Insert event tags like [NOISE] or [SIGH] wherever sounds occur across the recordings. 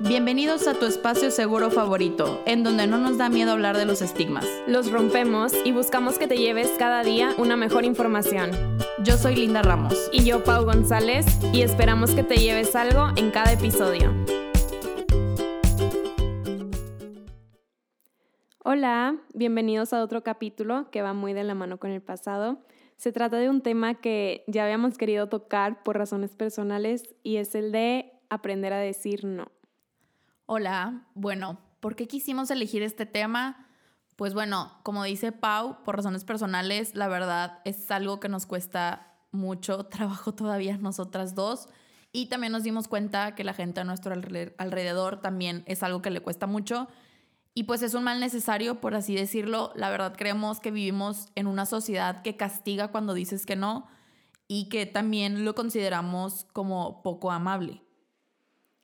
Bienvenidos a tu espacio seguro favorito, en donde no nos da miedo hablar de los estigmas. Los rompemos y buscamos que te lleves cada día una mejor información. Yo soy Linda Ramos. Y yo, Pau González, y esperamos que te lleves algo en cada episodio. Hola, bienvenidos a otro capítulo que va muy de la mano con el pasado. Se trata de un tema que ya habíamos querido tocar por razones personales y es el de aprender a decir no. Hola, bueno, ¿por qué quisimos elegir este tema? Pues bueno, como dice Pau, por razones personales, la verdad es algo que nos cuesta mucho [LAUGHS] trabajo todavía nosotras dos. Y también nos dimos cuenta que la gente a nuestro alrededor también es algo que le cuesta mucho. Y pues es un mal necesario, por así decirlo. La verdad creemos que vivimos en una sociedad que castiga cuando dices que no y que también lo consideramos como poco amable.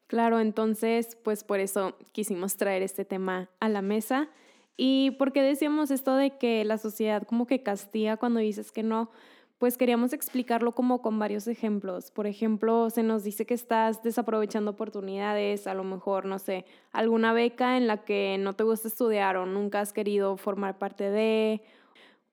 Claro, entonces, pues por eso quisimos traer este tema a la mesa. Y porque decíamos esto de que la sociedad como que castiga cuando dices que no, pues queríamos explicarlo como con varios ejemplos. Por ejemplo, se nos dice que estás desaprovechando oportunidades, a lo mejor, no sé, alguna beca en la que no te gusta estudiar o nunca has querido formar parte de,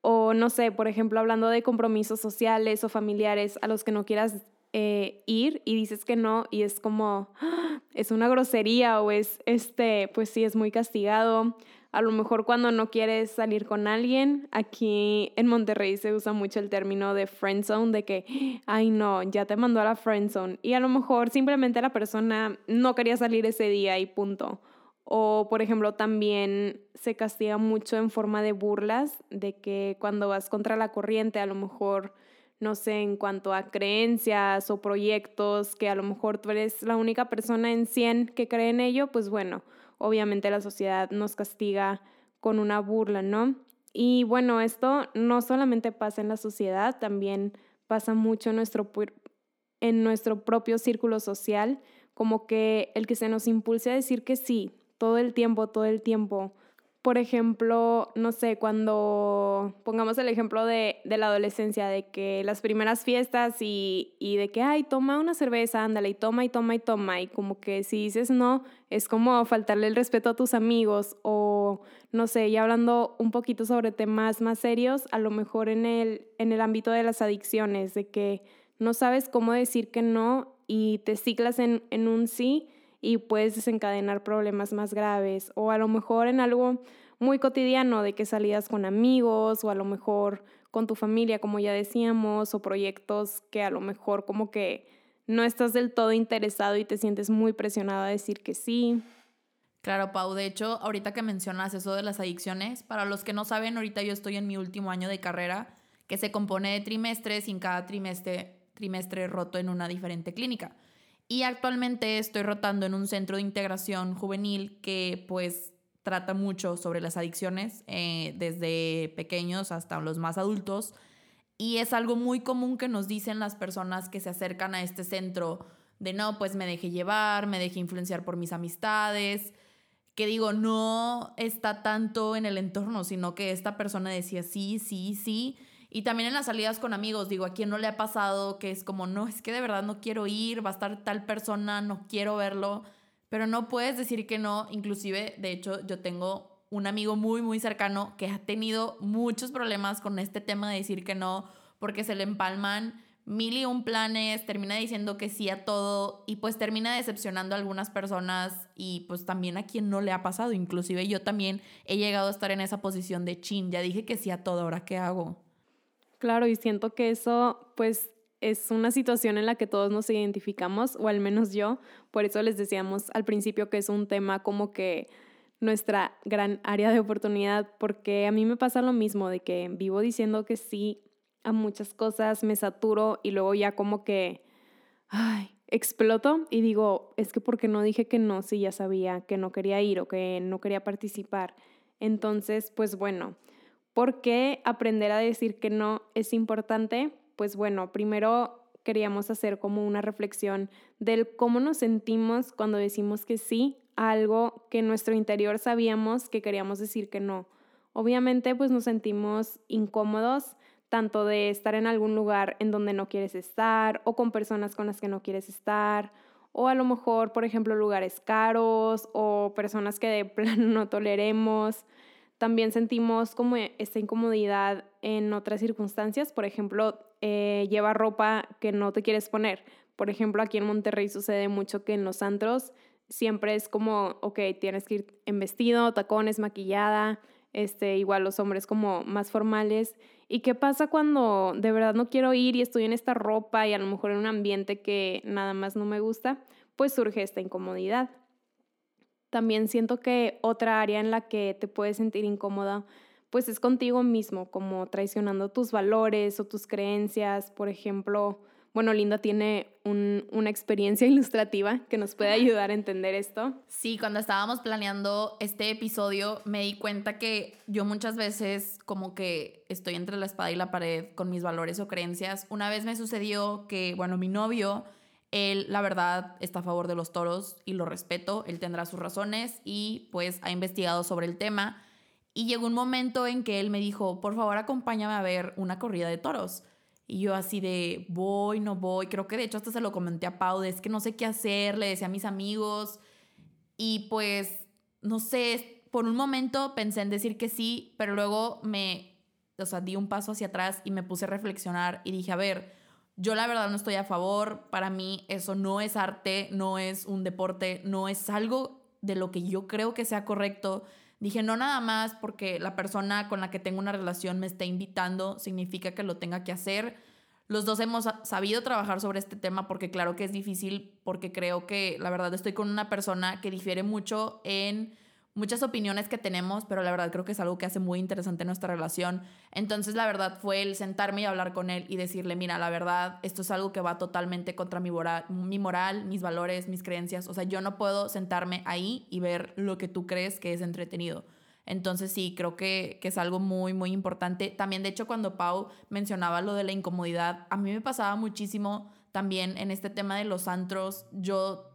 o no sé, por ejemplo, hablando de compromisos sociales o familiares a los que no quieras eh, ir y dices que no y es como, ¡ah! es una grosería o es, este, pues sí, es muy castigado. A lo mejor cuando no quieres salir con alguien, aquí en Monterrey se usa mucho el término de friend zone, de que, ay no, ya te mandó a la friend zone. Y a lo mejor simplemente la persona no quería salir ese día y punto. O, por ejemplo, también se castiga mucho en forma de burlas, de que cuando vas contra la corriente, a lo mejor no sé, en cuanto a creencias o proyectos, que a lo mejor tú eres la única persona en 100 que cree en ello, pues bueno, obviamente la sociedad nos castiga con una burla, ¿no? Y bueno, esto no solamente pasa en la sociedad, también pasa mucho en nuestro, en nuestro propio círculo social, como que el que se nos impulse a decir que sí, todo el tiempo, todo el tiempo, por ejemplo, no sé, cuando pongamos el ejemplo de, la adolescencia, de que las primeras fiestas y, y, de que, ay, toma una cerveza, ándale, y toma y toma y toma, y como que si dices no, es como faltarle el respeto a tus amigos, o no sé, ya hablando un poquito sobre temas más serios, a lo mejor en el, en el ámbito de las adicciones, de que no sabes cómo decir que no y te ciclas en, en un sí y puedes desencadenar problemas más graves o a lo mejor en algo muy cotidiano de que salías con amigos o a lo mejor con tu familia, como ya decíamos, o proyectos que a lo mejor como que no estás del todo interesado y te sientes muy presionado a decir que sí. Claro, Pau. De hecho, ahorita que mencionas eso de las adicciones, para los que no saben, ahorita yo estoy en mi último año de carrera, que se compone de trimestres y en cada trimestre, trimestre roto en una diferente clínica. Y actualmente estoy rotando en un centro de integración juvenil que pues trata mucho sobre las adicciones, eh, desde pequeños hasta los más adultos. Y es algo muy común que nos dicen las personas que se acercan a este centro de no, pues me dejé llevar, me dejé influenciar por mis amistades, que digo, no está tanto en el entorno, sino que esta persona decía sí, sí, sí, y también en las salidas con amigos, digo, a quién no le ha pasado que es como, no, es que de verdad no quiero ir, va a estar tal persona, no quiero verlo, pero no puedes decir que no. Inclusive, de hecho, yo tengo un amigo muy, muy cercano que ha tenido muchos problemas con este tema de decir que no, porque se le empalman mil y un planes, termina diciendo que sí a todo y pues termina decepcionando a algunas personas y pues también a quien no le ha pasado. Inclusive yo también he llegado a estar en esa posición de chin, ya dije que sí a todo, ahora qué hago. Claro, y siento que eso pues es una situación en la que todos nos identificamos, o al menos yo, por eso les decíamos al principio que es un tema como que nuestra gran área de oportunidad, porque a mí me pasa lo mismo, de que vivo diciendo que sí a muchas cosas, me saturo y luego ya como que, ay, exploto y digo, es que porque no dije que no, si ya sabía que no quería ir o que no quería participar. Entonces, pues bueno, ¿Por qué aprender a decir que no es importante? Pues bueno, primero queríamos hacer como una reflexión del cómo nos sentimos cuando decimos que sí a algo que en nuestro interior sabíamos que queríamos decir que no. Obviamente pues nos sentimos incómodos tanto de estar en algún lugar en donde no quieres estar o con personas con las que no quieres estar o a lo mejor, por ejemplo, lugares caros o personas que de [LAUGHS] plano no toleremos. También sentimos como esta incomodidad en otras circunstancias, por ejemplo, eh, lleva ropa que no te quieres poner. Por ejemplo, aquí en Monterrey sucede mucho que en los antros siempre es como, ok, tienes que ir en vestido, tacones, maquillada, este, igual los hombres como más formales. ¿Y qué pasa cuando de verdad no quiero ir y estoy en esta ropa y a lo mejor en un ambiente que nada más no me gusta? Pues surge esta incomodidad. También siento que otra área en la que te puedes sentir incómoda pues es contigo mismo, como traicionando tus valores o tus creencias. Por ejemplo, bueno, Linda tiene una experiencia [LAUGHS] ilustrativa que nos puede ayudar a entender esto. Sí, cuando estábamos planeando este episodio me di cuenta que yo muchas veces como que estoy entre la espada y la pared con mis valores o creencias. Una vez me sucedió que, bueno, mi novio, él la verdad está a favor de los toros y lo respeto, él tendrá sus razones y pues ha investigado sobre el tema y llegó un momento en que él me dijo, por favor acompáñame a ver una corrida de toros. Y yo así de, voy, no voy. Creo que de hecho hasta se lo comenté a Pau, es que no sé qué hacer, le decía a mis amigos. Y pues, no sé, por un momento pensé en decir que sí, pero luego me, o sea, di un paso hacia atrás y me puse a reflexionar y dije, a ver, yo la verdad no estoy a favor. Para mí eso no es arte, no es un deporte, no es algo de lo que yo creo que sea correcto. Dije, no nada más porque la persona con la que tengo una relación me está invitando, significa que lo tenga que hacer. Los dos hemos sabido trabajar sobre este tema porque claro que es difícil, porque creo que la verdad estoy con una persona que difiere mucho en muchas opiniones que tenemos, pero la verdad creo que es algo que hace muy interesante nuestra relación. Entonces la verdad fue el sentarme y hablar con él y decirle, mira, la verdad, esto es algo que va totalmente contra mi moral, mi moral, mis valores, mis creencias. O sea, yo no puedo sentarme ahí y ver lo que tú crees que es entretenido. Entonces sí, creo que, que, es algo muy, muy importante. También, de hecho, cuando Pau mencionaba lo de la incomodidad, a mí me pasaba muchísimo también en este tema de los antros. Yo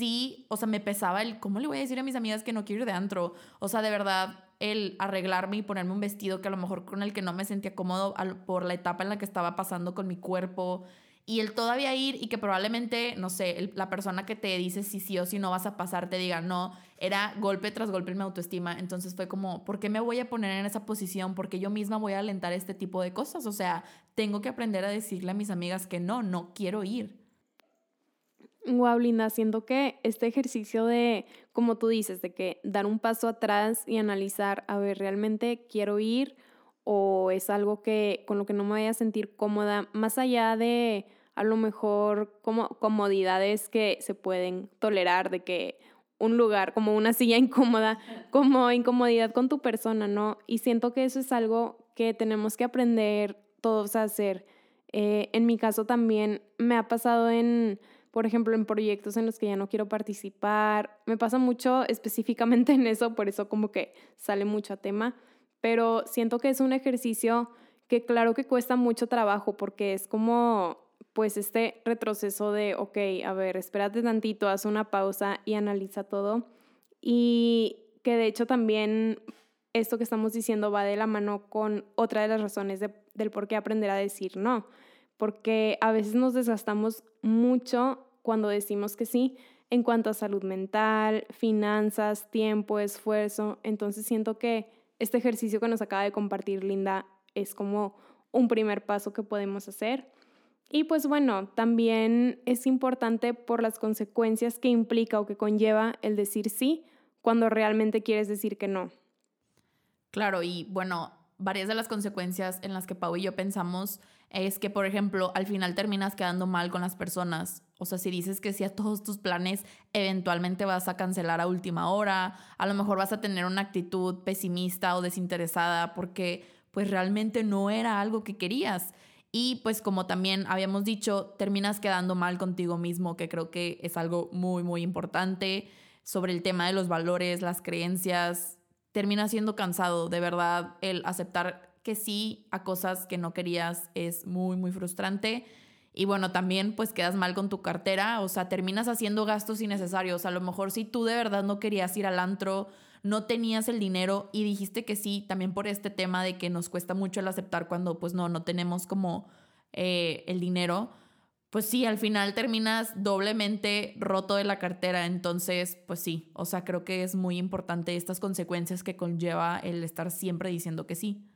sí, o sea, me pesaba el, ¿cómo le voy a decir a mis amigas que no quiero ir de antro? O sea, de verdad, el arreglarme y ponerme un vestido que a lo mejor con el que no me sentía cómodo por la etapa en la que estaba pasando con mi cuerpo. Y el todavía ir y que probablemente, no sé, la persona que te dice si sí o si no vas a pasar te diga no, era golpe tras golpe en mi autoestima. Entonces fue como, ¿por qué me voy a poner en esa posición? Porque yo misma voy a alentar este tipo de cosas. O sea, tengo que aprender a decirle a mis amigas que no, no quiero ir. Wow, Linda, siento que este ejercicio de, como tú dices, de que dar un paso atrás y analizar, a ver, ¿realmente quiero ir o es algo que con lo que no me voy a sentir cómoda, más allá de a lo mejor como comodidades que se pueden tolerar, de que un lugar como una [LAUGHS] silla incómoda, como incomodidad con tu persona, ¿no? Y siento que eso es algo que tenemos que aprender todos a hacer. Eh, en mi caso también me ha pasado en por ejemplo, en proyectos en los que ya no quiero participar. Me pasa mucho específicamente [LAUGHS] en eso, por eso como que sale mucho a tema, pero siento que es un ejercicio que claro que cuesta mucho trabajo porque es como pues este retroceso de, ok, a ver, espérate tantito, haz una pausa y analiza todo. Y que de hecho también esto que estamos diciendo va de la mano con otra de las razones del por qué aprender a decir no porque a veces nos desgastamos mucho cuando decimos que sí en cuanto a salud mental, finanzas, tiempo, esfuerzo. Entonces siento que este ejercicio que nos acaba de compartir Linda es como un primer paso que podemos hacer. Y pues bueno, también es importante por las consecuencias que implica o que conlleva el decir sí cuando realmente quieres decir que no. Claro, y bueno, varias de las consecuencias en las que Pau y yo pensamos es que, por ejemplo, al final terminas quedando mal con las personas. O sea, si dices que sí a todos tus planes, eventualmente vas a cancelar a última hora, a lo mejor vas a tener una actitud pesimista o desinteresada porque pues realmente no era algo que querías. Y pues como también habíamos dicho, terminas quedando mal contigo mismo, que creo que es algo muy, muy importante sobre el tema de los valores, las creencias. Termina siendo cansado, de verdad, el aceptar que sí a cosas que no querías es muy, muy frustrante. Y bueno, también pues quedas mal con tu cartera, o sea, terminas haciendo gastos innecesarios. A lo mejor si tú de verdad no querías ir al antro, no tenías el dinero y dijiste que sí, también por este tema de que nos cuesta mucho el aceptar cuando pues no, no tenemos como eh, el dinero, pues sí, al final terminas doblemente roto de la cartera. Entonces, pues sí, o sea, creo que es muy importante estas consecuencias que conlleva el estar siempre diciendo que sí.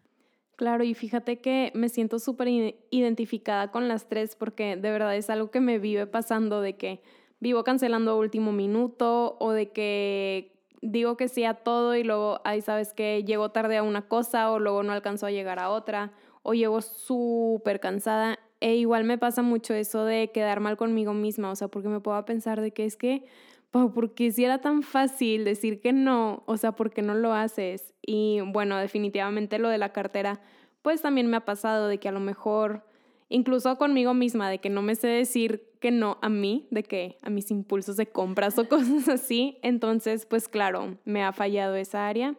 Claro, y fíjate que me siento súper identificada con las tres porque de verdad es algo que me vive pasando de que vivo cancelando a último minuto o de que digo que sí a todo y luego, ahí sabes que llego tarde a una cosa o luego no alcanzo a llegar a otra o llego súper cansada. E igual me pasa mucho eso de quedar mal conmigo misma, o sea, porque me puedo pensar de que es que porque si era tan fácil decir que no, o sea, ¿por qué no lo haces? Y bueno, definitivamente lo de la cartera, pues también me ha pasado de que a lo mejor, incluso conmigo misma, de que no me sé decir que no a mí, de que a mis impulsos de compras o [LAUGHS] cosas así. Entonces, pues claro, me ha fallado esa área.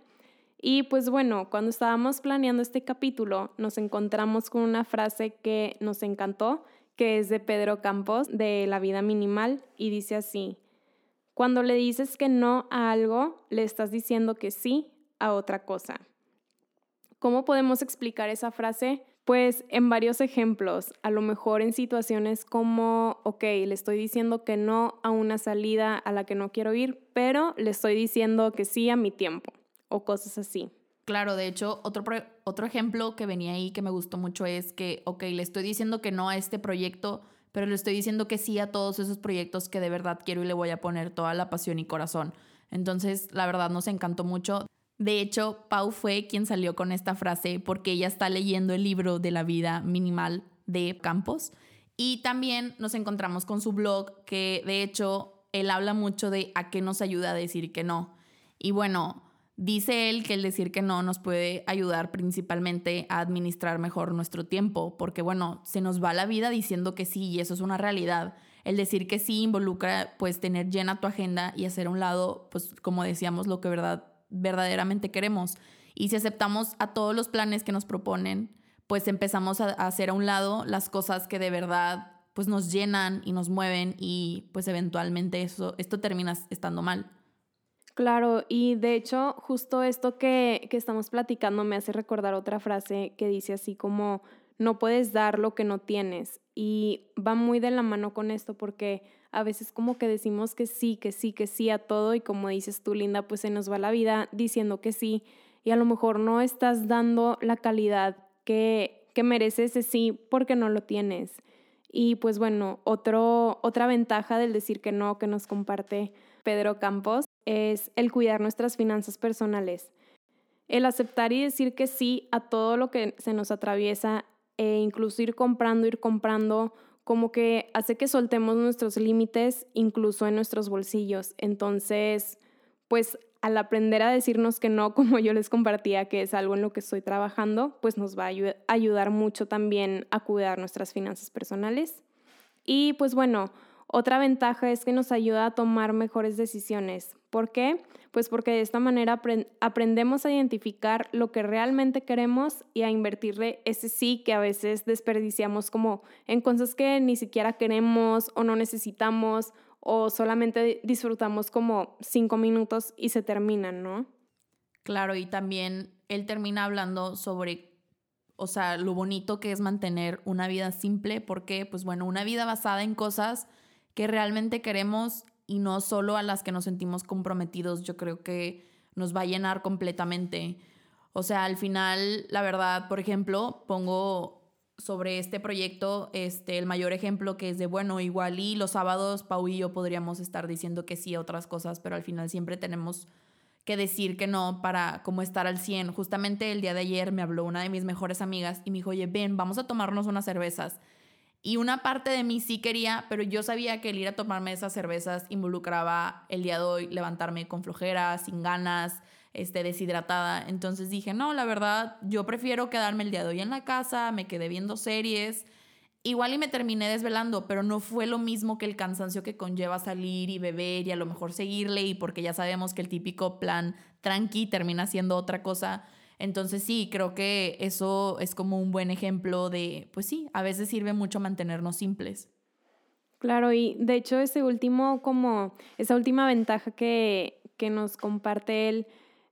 Y pues bueno, cuando estábamos planeando este capítulo, nos encontramos con una frase que nos encantó, que es de Pedro Campos, de La vida minimal, y dice así, cuando le dices que no a algo, le estás diciendo que sí a otra cosa. ¿Cómo podemos explicar esa frase? Pues en varios ejemplos, a lo mejor en situaciones como, ok, le estoy diciendo que no a una salida a la que no quiero ir, pero le estoy diciendo que sí a mi tiempo o cosas así. Claro, de hecho, otro, otro ejemplo que venía ahí que me gustó mucho es que, ok, le estoy diciendo que no a este proyecto, pero le estoy diciendo que sí a todos esos proyectos que de verdad quiero y le voy a poner toda la pasión y corazón. Entonces, la verdad nos encantó mucho. De hecho, Pau fue quien salió con esta frase porque ella está leyendo el libro de la vida minimal de Campos y también nos encontramos con su blog que de hecho él habla mucho de a qué nos ayuda a decir que no. Y bueno, Dice él que el decir que no nos puede ayudar principalmente a administrar mejor nuestro tiempo, porque bueno, se nos va la vida diciendo que sí y eso es una realidad. El decir que sí involucra pues tener llena tu agenda y hacer a un lado, pues como decíamos, lo que verdad, verdaderamente queremos. Y si aceptamos a todos los planes que nos proponen, pues empezamos a hacer a un lado las cosas que de verdad pues nos llenan y nos mueven y pues eventualmente eso, esto termina estando mal. Claro, y de hecho justo esto que, que estamos platicando me hace recordar otra frase que dice así como, no puedes dar lo que no tienes. Y va muy de la mano con esto porque a veces como que decimos que sí, que sí, que sí a todo y como dices tú, Linda, pues se nos va la vida diciendo que sí y a lo mejor no estás dando la calidad que, que merece ese sí porque no lo tienes. Y pues bueno, otro, otra ventaja del decir que no que nos comparte Pedro Campos es el cuidar nuestras finanzas personales. El aceptar y decir que sí a todo lo que se nos atraviesa e incluso ir comprando, ir comprando, como que hace que soltemos nuestros límites incluso en nuestros bolsillos. Entonces, pues al aprender a decirnos que no, [LAUGHS] como yo les compartía, que es algo en lo que estoy trabajando, pues nos va a ayudar mucho también a cuidar nuestras finanzas personales. Y pues bueno, otra ventaja es que nos ayuda a tomar mejores decisiones. ¿Por qué? Pues porque de esta manera aprendemos a identificar lo que realmente queremos y a invertirle ese sí que a veces desperdiciamos como en cosas que ni siquiera queremos o no necesitamos o solamente disfrutamos como cinco minutos y se terminan, ¿no? Claro, y también él termina hablando sobre, o sea, lo bonito que es mantener una vida simple, porque, pues bueno, una vida basada en cosas que realmente queremos y no solo a las que nos sentimos comprometidos, yo creo que nos va a llenar completamente. O sea, al final, la verdad, por ejemplo, pongo sobre este proyecto este, el mayor ejemplo que es de, bueno, igual y los sábados Pau y yo podríamos estar diciendo que sí a otras cosas, pero al final siempre tenemos que decir que no para como estar al 100. Justamente el día de ayer me habló una de mis mejores amigas y me dijo, oye, ven, vamos a tomarnos unas cervezas. Y una parte de mí sí quería, pero yo sabía que el ir a tomarme esas cervezas involucraba el día de hoy levantarme con flojera, sin ganas, este, deshidratada. Entonces dije, no, la verdad, yo prefiero quedarme el día de hoy en la casa, me quedé viendo series. Igual y me terminé desvelando, pero no fue lo mismo que el cansancio que conlleva salir y beber y a lo mejor seguirle y porque ya sabemos que el típico plan tranqui termina siendo otra cosa. Entonces sí, creo que eso es como un buen ejemplo de, pues sí, a veces sirve mucho mantenernos simples. Claro, y de hecho ese último, como esa última ventaja que, que nos comparte él,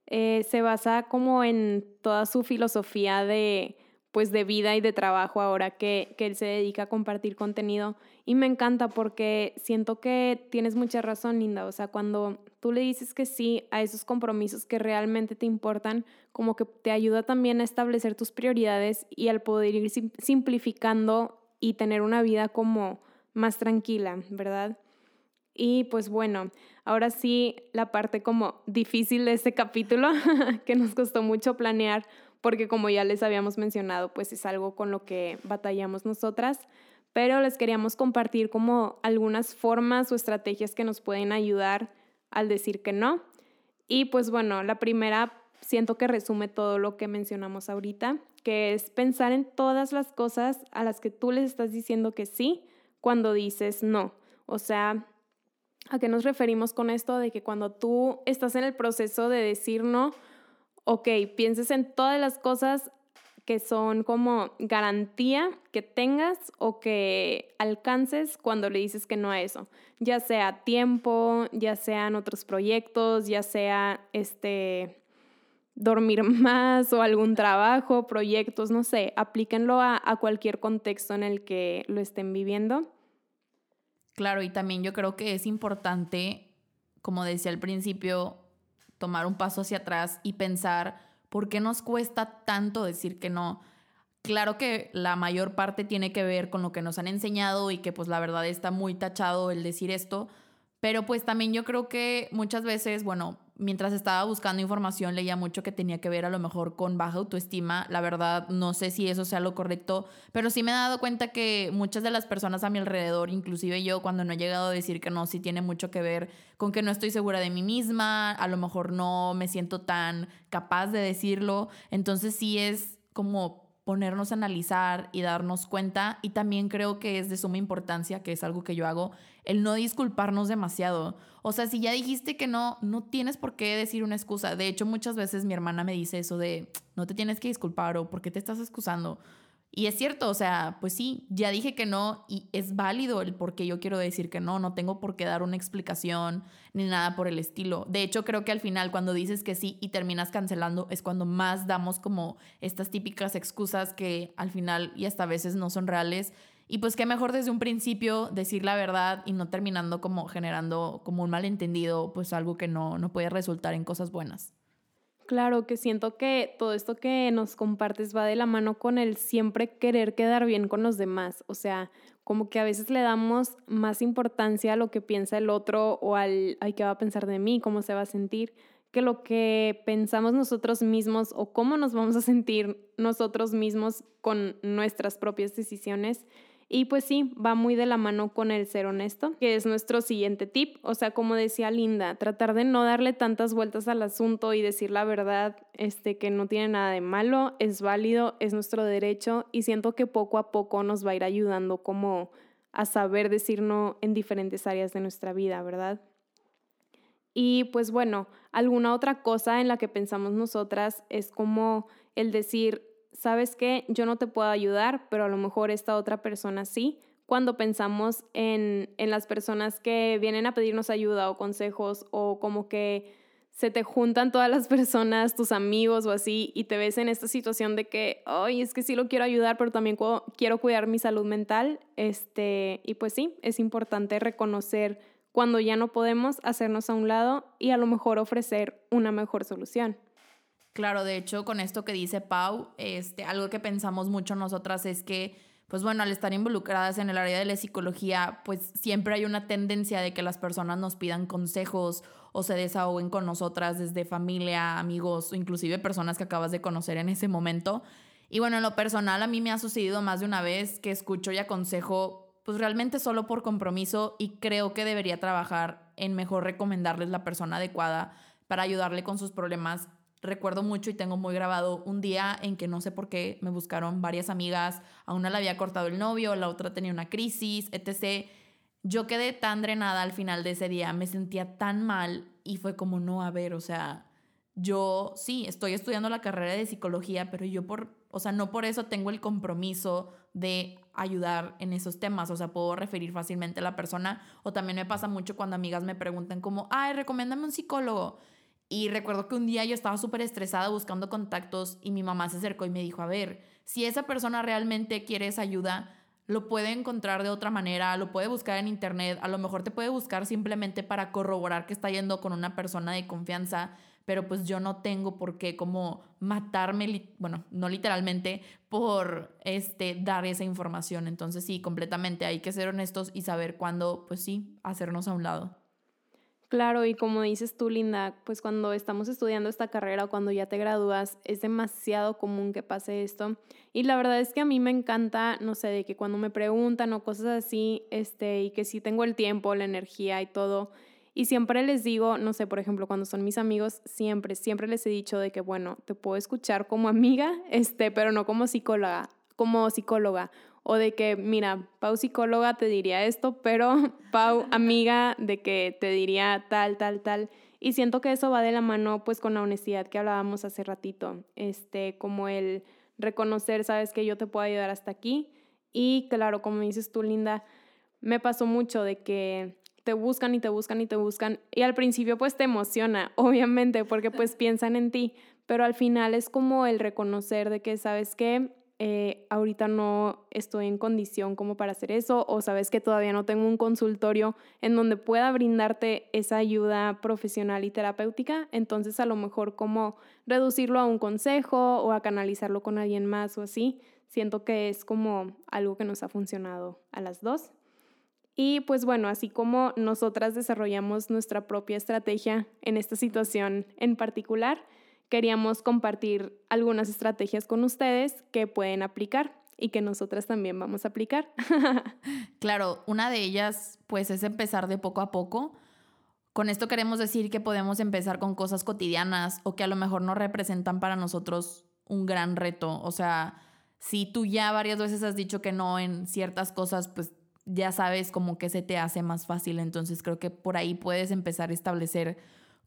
eh, se basa como en toda su filosofía de, pues de vida y de trabajo ahora que, que él se dedica a compartir contenido. Y me encanta porque siento que tienes mucha razón, Linda. O sea, cuando tú le dices que sí a esos compromisos que realmente te importan, como que te ayuda también a establecer tus prioridades y al poder ir simplificando y tener una vida como más tranquila, ¿verdad? Y pues bueno, ahora sí, la parte como difícil de este capítulo, [LAUGHS] que nos costó mucho planear, porque como ya les habíamos mencionado, pues es algo con lo que batallamos nosotras, pero les queríamos compartir como algunas formas o estrategias que nos pueden ayudar al decir que no. Y pues bueno, la primera siento que resume todo lo que mencionamos ahorita, que es pensar en todas las cosas a las que tú les estás diciendo que sí cuando dices no. O sea, ¿a qué nos referimos con esto? De que cuando tú estás en el proceso de decir no, ok, pienses en todas las cosas que son como garantía que tengas o que alcances cuando le dices que no a eso, ya sea tiempo, ya sean otros proyectos, ya sea este dormir [LAUGHS] más o algún trabajo, proyectos, no sé, aplíquenlo a, a cualquier contexto en el que lo estén viviendo. Claro, y también yo creo que es importante, como decía al principio, tomar un paso hacia atrás y pensar por qué nos cuesta tanto decir que no. Claro que la mayor parte tiene que ver con lo que nos han enseñado y que pues la verdad está muy tachado el decir esto, pero pues también yo creo que muchas veces, bueno, mientras estaba buscando información leía mucho que tenía que ver a lo mejor con baja autoestima. La verdad, no sé si eso sea lo correcto, pero sí me he dado cuenta que muchas de las personas a mi alrededor, inclusive yo, cuando no he llegado a decir que no, sí tiene mucho que ver con que no estoy segura de mí misma, a lo mejor no me siento tan capaz de decirlo. Entonces sí es como ponernos a analizar y darnos cuenta. Y también creo que es de suma importancia, que es algo que yo hago, el no disculparnos demasiado. O sea, si ya dijiste que no, no tienes por qué decir una excusa. De hecho, muchas veces mi hermana me dice eso de, no te tienes que disculpar o por qué te estás excusando. Y es cierto, o sea, pues sí, ya dije que no y es válido el por qué yo quiero decir que no, no tengo por qué dar una explicación ni nada por el estilo. De hecho, creo que al final cuando dices que sí y terminas cancelando es cuando más damos como estas típicas excusas que al final y hasta a veces no son reales. Y pues qué mejor desde un principio decir la verdad y no terminando como generando como un malentendido, pues algo que no, no puede resultar en cosas buenas. Claro, que siento que todo esto que nos compartes va de la mano con el siempre querer quedar bien con los demás. O sea, como que a veces le damos más importancia a lo que piensa el otro o al, ay, ¿qué va a pensar de mí? ¿Cómo se va a sentir? que lo que pensamos nosotros mismos o cómo nos vamos a sentir nosotros mismos con nuestras propias decisiones. Y pues sí, va muy de la mano con el ser honesto, que es nuestro siguiente tip. O sea, como decía Linda, tratar de no darle tantas vueltas al asunto y decir la verdad, este, que no tiene nada de malo, es válido, es nuestro derecho y siento que poco a poco nos va a ir ayudando como a saber decir no en diferentes áreas de nuestra vida, ¿verdad? Y pues bueno, alguna otra cosa en la que pensamos nosotras es como el decir, sabes que yo no te puedo ayudar, pero a lo mejor esta otra persona sí. Cuando pensamos en, en las personas que vienen a pedirnos ayuda o consejos o como que se te juntan todas las [LAUGHS] personas, tus amigos o así, y te ves en esta situación de que, ay, es que sí lo quiero ayudar, pero también quiero cuidar mi salud mental. Este, y pues sí, es importante reconocer cuando ya no podemos hacernos a un lado y a lo mejor ofrecer una mejor solución. Claro, de hecho, con esto que dice Pau, este, algo que pensamos mucho nosotras es que, pues bueno, al estar involucradas en el área de la psicología, pues siempre hay una tendencia de que las personas nos pidan consejos o se desahoguen con nosotras desde familia, amigos inclusive personas que acabas de conocer en ese momento. Y bueno, en lo personal a mí me ha sucedido más de una vez que escucho y aconsejo pues realmente solo por compromiso y creo que debería trabajar en mejor recomendarles la persona adecuada para ayudarle con sus problemas recuerdo mucho y tengo muy grabado un día en que no sé por qué me buscaron varias amigas, a una le había cortado el novio, la otra tenía una crisis, etc. Yo quedé tan drenada al final de ese día, me sentía tan mal y fue como, no, a ver, o sea, yo sí, estoy estudiando la carrera de psicología, pero yo por, o sea, no por eso tengo el compromiso de ayudar en esos temas, o sea, puedo referir fácilmente a la persona, o también me pasa mucho cuando amigas me preguntan como, ay, recomiéndame un psicólogo. Y recuerdo que un día yo estaba súper estresada buscando contactos y mi mamá se acercó y me dijo, a ver, si esa persona realmente quiere esa ayuda, lo puede encontrar de otra manera, lo puede buscar en internet, a lo mejor te puede buscar simplemente para corroborar que está yendo con una persona de confianza, pero pues yo no tengo por qué como matarme, bueno, no literalmente, por este, dar esa información. Entonces sí, completamente hay que ser honestos y saber cuándo, pues sí, hacernos a un lado. Claro, y como dices tú, Linda, pues cuando estamos estudiando esta carrera o cuando ya te gradúas, es demasiado común que pase esto. Y la verdad es que a mí me encanta, no sé, de que cuando me preguntan o cosas así, este, y que sí tengo el tiempo, la energía y todo, y siempre les digo, no sé, por ejemplo, cuando son mis amigos, siempre, siempre les he dicho de que, bueno, te puedo escuchar como amiga, este, pero no como psicóloga, como psicóloga o de que, mira, Pau psicóloga te diría esto, pero [LAUGHS] Pau amiga de que te diría tal, tal, tal. Y siento que eso va de la mano pues con la honestidad que hablábamos hace ratito, este, como el reconocer, sabes que yo te puedo ayudar hasta aquí. Y claro, como dices tú, Linda, me pasó mucho de que te buscan y te buscan y te buscan y al principio pues te emociona, [LAUGHS] obviamente, porque pues piensan en ti, pero al final es como el reconocer de que, ¿sabes qué? Eh, ahorita no estoy en condición como para hacer eso o sabes que todavía no tengo un consultorio en donde pueda brindarte esa ayuda profesional y terapéutica, entonces a lo mejor como reducirlo a un consejo o a canalizarlo con alguien más o así, siento que es como algo que nos ha funcionado a las dos. Y pues bueno, así como nosotras desarrollamos nuestra propia estrategia en esta situación en particular, queríamos compartir algunas estrategias con ustedes que pueden aplicar y que nosotras también vamos a aplicar. [LAUGHS] claro, una de ellas pues es empezar de poco a poco. Con esto queremos decir que podemos empezar con cosas cotidianas o que a lo mejor no representan para nosotros un gran reto. O sea, si tú ya varias veces has dicho que no en ciertas cosas, pues ya sabes como que se te hace más fácil. Entonces creo que por ahí puedes empezar a establecer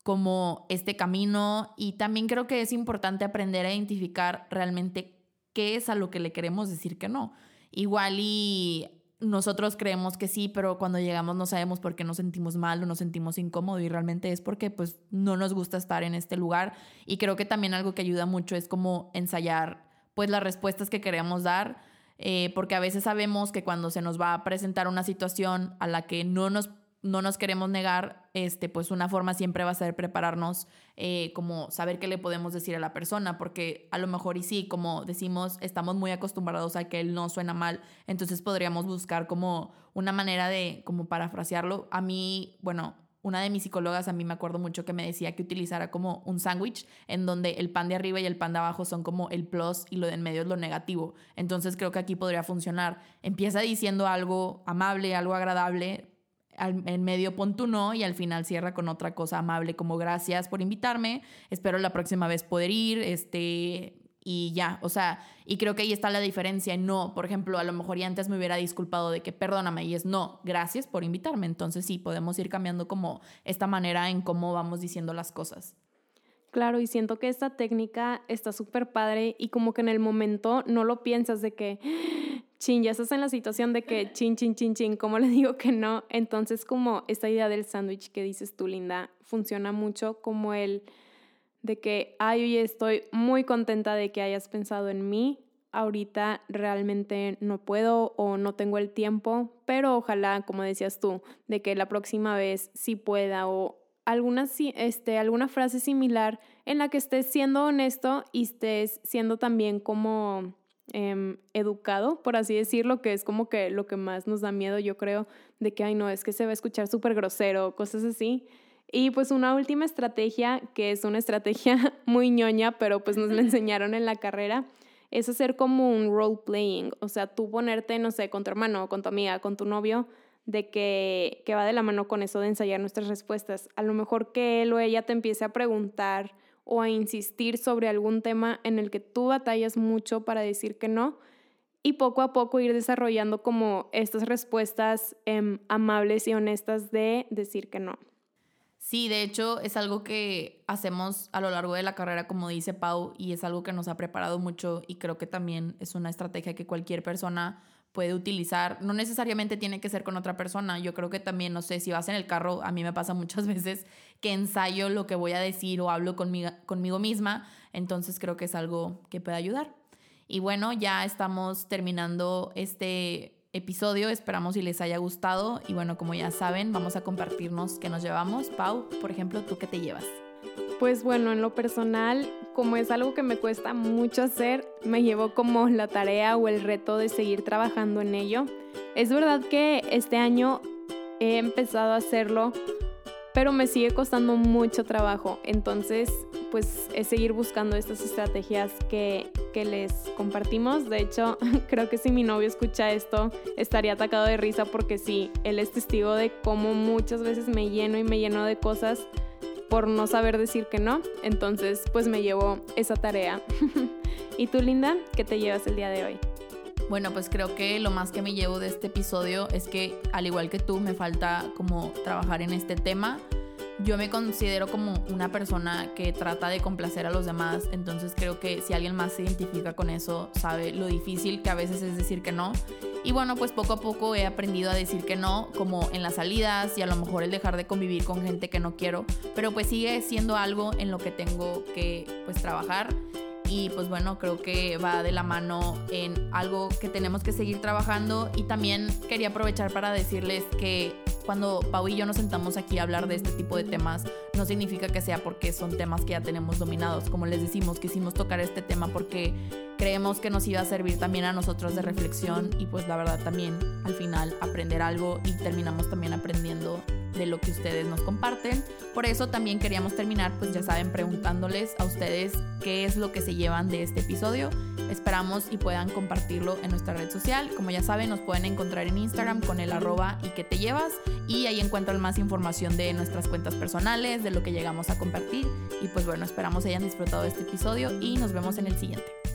como este camino y también creo que es importante aprender a identificar realmente qué es a lo que le queremos decir que no. Igual y nosotros creemos que sí, pero cuando llegamos no sabemos por qué nos sentimos mal o nos sentimos incómodos y realmente es porque pues no nos gusta estar en este lugar y creo que también algo que ayuda mucho es como ensayar pues las respuestas que queremos dar eh, porque a veces sabemos que cuando se nos va a presentar una situación a la que no nos no nos queremos negar, este, pues una forma siempre va a ser prepararnos, eh, como saber qué le podemos decir a la persona, porque a lo mejor y sí, como decimos, estamos muy acostumbrados a que él no suena mal, entonces podríamos buscar como una manera de, como parafrasearlo. A mí, bueno, una de mis psicólogas a mí me acuerdo mucho que me decía que utilizara como un sándwich en donde el pan de arriba y el pan de abajo son como el plus y lo de en medio es lo negativo. Entonces creo que aquí podría funcionar. Empieza diciendo algo amable, algo agradable, en medio pon tu no y al final cierra con otra cosa amable como gracias por invitarme, espero la próxima vez poder ir, este, y ya, o sea, y creo que ahí está la diferencia, no, por ejemplo, a lo mejor ya antes me hubiera disculpado de que perdóname y es no, gracias por invitarme, entonces sí, podemos ir cambiando como esta manera en cómo vamos diciendo las cosas. Claro, y siento que esta técnica está súper padre y como que en el momento no lo piensas de que, chin, ya estás en la situación de que, chin, chin, chin, chin, ¿cómo le digo que no? Entonces como esta idea del sándwich que dices tú, Linda, funciona mucho como el de que, ay, oye, estoy muy contenta de que hayas pensado en mí, ahorita realmente no puedo o no tengo el tiempo, pero ojalá, como decías tú, de que la próxima vez sí pueda o alguna, este, alguna frase similar en la que estés siendo honesto y estés siendo también como em, educado, por así decirlo, que es como que lo que más nos da miedo, yo creo, de que, ay, no, es que se va a escuchar súper grosero, cosas así. Y pues una última estrategia, que es una estrategia [LAUGHS] muy ñoña, pero pues nos la enseñaron en la carrera, es hacer como un role playing, o sea, tú ponerte, no sé, con tu hermano, con tu amiga, con tu novio, de que, que va de la mano con eso de ensayar nuestras respuestas. A lo mejor que él o ella te empiece a preguntar o a insistir sobre algún tema en el que tú batallas mucho para decir que no y poco a poco ir desarrollando como estas respuestas em, amables y honestas de decir que no. Sí, de hecho es algo que hacemos a lo largo de la carrera, como dice Pau, y es algo que nos ha preparado mucho y creo que también es una estrategia que cualquier persona puede utilizar. No necesariamente tiene que ser con otra persona. Yo creo que también, no sé, si vas en el carro, a mí me pasa [LAUGHS] muchas veces que ensayo lo que voy a decir o hablo conmigo, conmigo misma. Entonces creo que es algo que puede ayudar. Y bueno, ya estamos terminando este episodio. Esperamos si les haya gustado. Y bueno, como ya saben, vamos a compartirnos qué nos llevamos. Pau, por ejemplo, ¿tú qué te llevas? Pues bueno, en lo personal, como es algo que me cuesta mucho hacer, me llevo como la tarea o el reto de seguir trabajando en ello. Es verdad que este año he empezado a hacerlo, pero me sigue costando mucho trabajo. Entonces, pues es seguir buscando estas estrategias que, que les compartimos. De hecho, [LAUGHS] creo que si mi novio escucha esto, estaría atacado de risa porque sí, él es testigo de cómo muchas veces me lleno y me lleno de cosas por no saber decir que no. Entonces, pues me llevo esa tarea. [LAUGHS] ¿Y tú, Linda, qué te llevas el día de hoy? Bueno, pues creo que lo más que me llevo de este episodio es que, al igual que tú, me falta como trabajar en este tema. Yo me considero como una persona que trata de complacer a los demás, entonces creo que si alguien más se identifica con eso, sabe lo difícil que a veces es decir que no. Y bueno, pues poco a poco he aprendido a decir que no, como en las salidas y a lo mejor el dejar de convivir con gente que no quiero, pero pues sigue siendo algo en lo que tengo que pues trabajar y pues bueno, creo que va de la mano en algo que tenemos que seguir trabajando y también quería aprovechar para decirles que cuando Pau y yo nos sentamos aquí a hablar de este tipo de temas, no significa que sea porque son temas que ya tenemos dominados. Como les decimos, quisimos tocar este tema porque creemos que nos iba a servir también a nosotros de reflexión y pues la verdad también al final aprender algo y terminamos también aprendiendo de lo que ustedes nos comparten. Por eso también queríamos terminar, pues ya saben, preguntándoles a ustedes qué es lo que se llevan de este episodio. Esperamos y puedan compartirlo en nuestra red social. Como ya saben, nos pueden encontrar en Instagram con el arroba y que te llevas y ahí encuentran más información de nuestras cuentas personales, de lo que llegamos a compartir. Y pues bueno, esperamos hayan disfrutado de este episodio y nos vemos en el siguiente.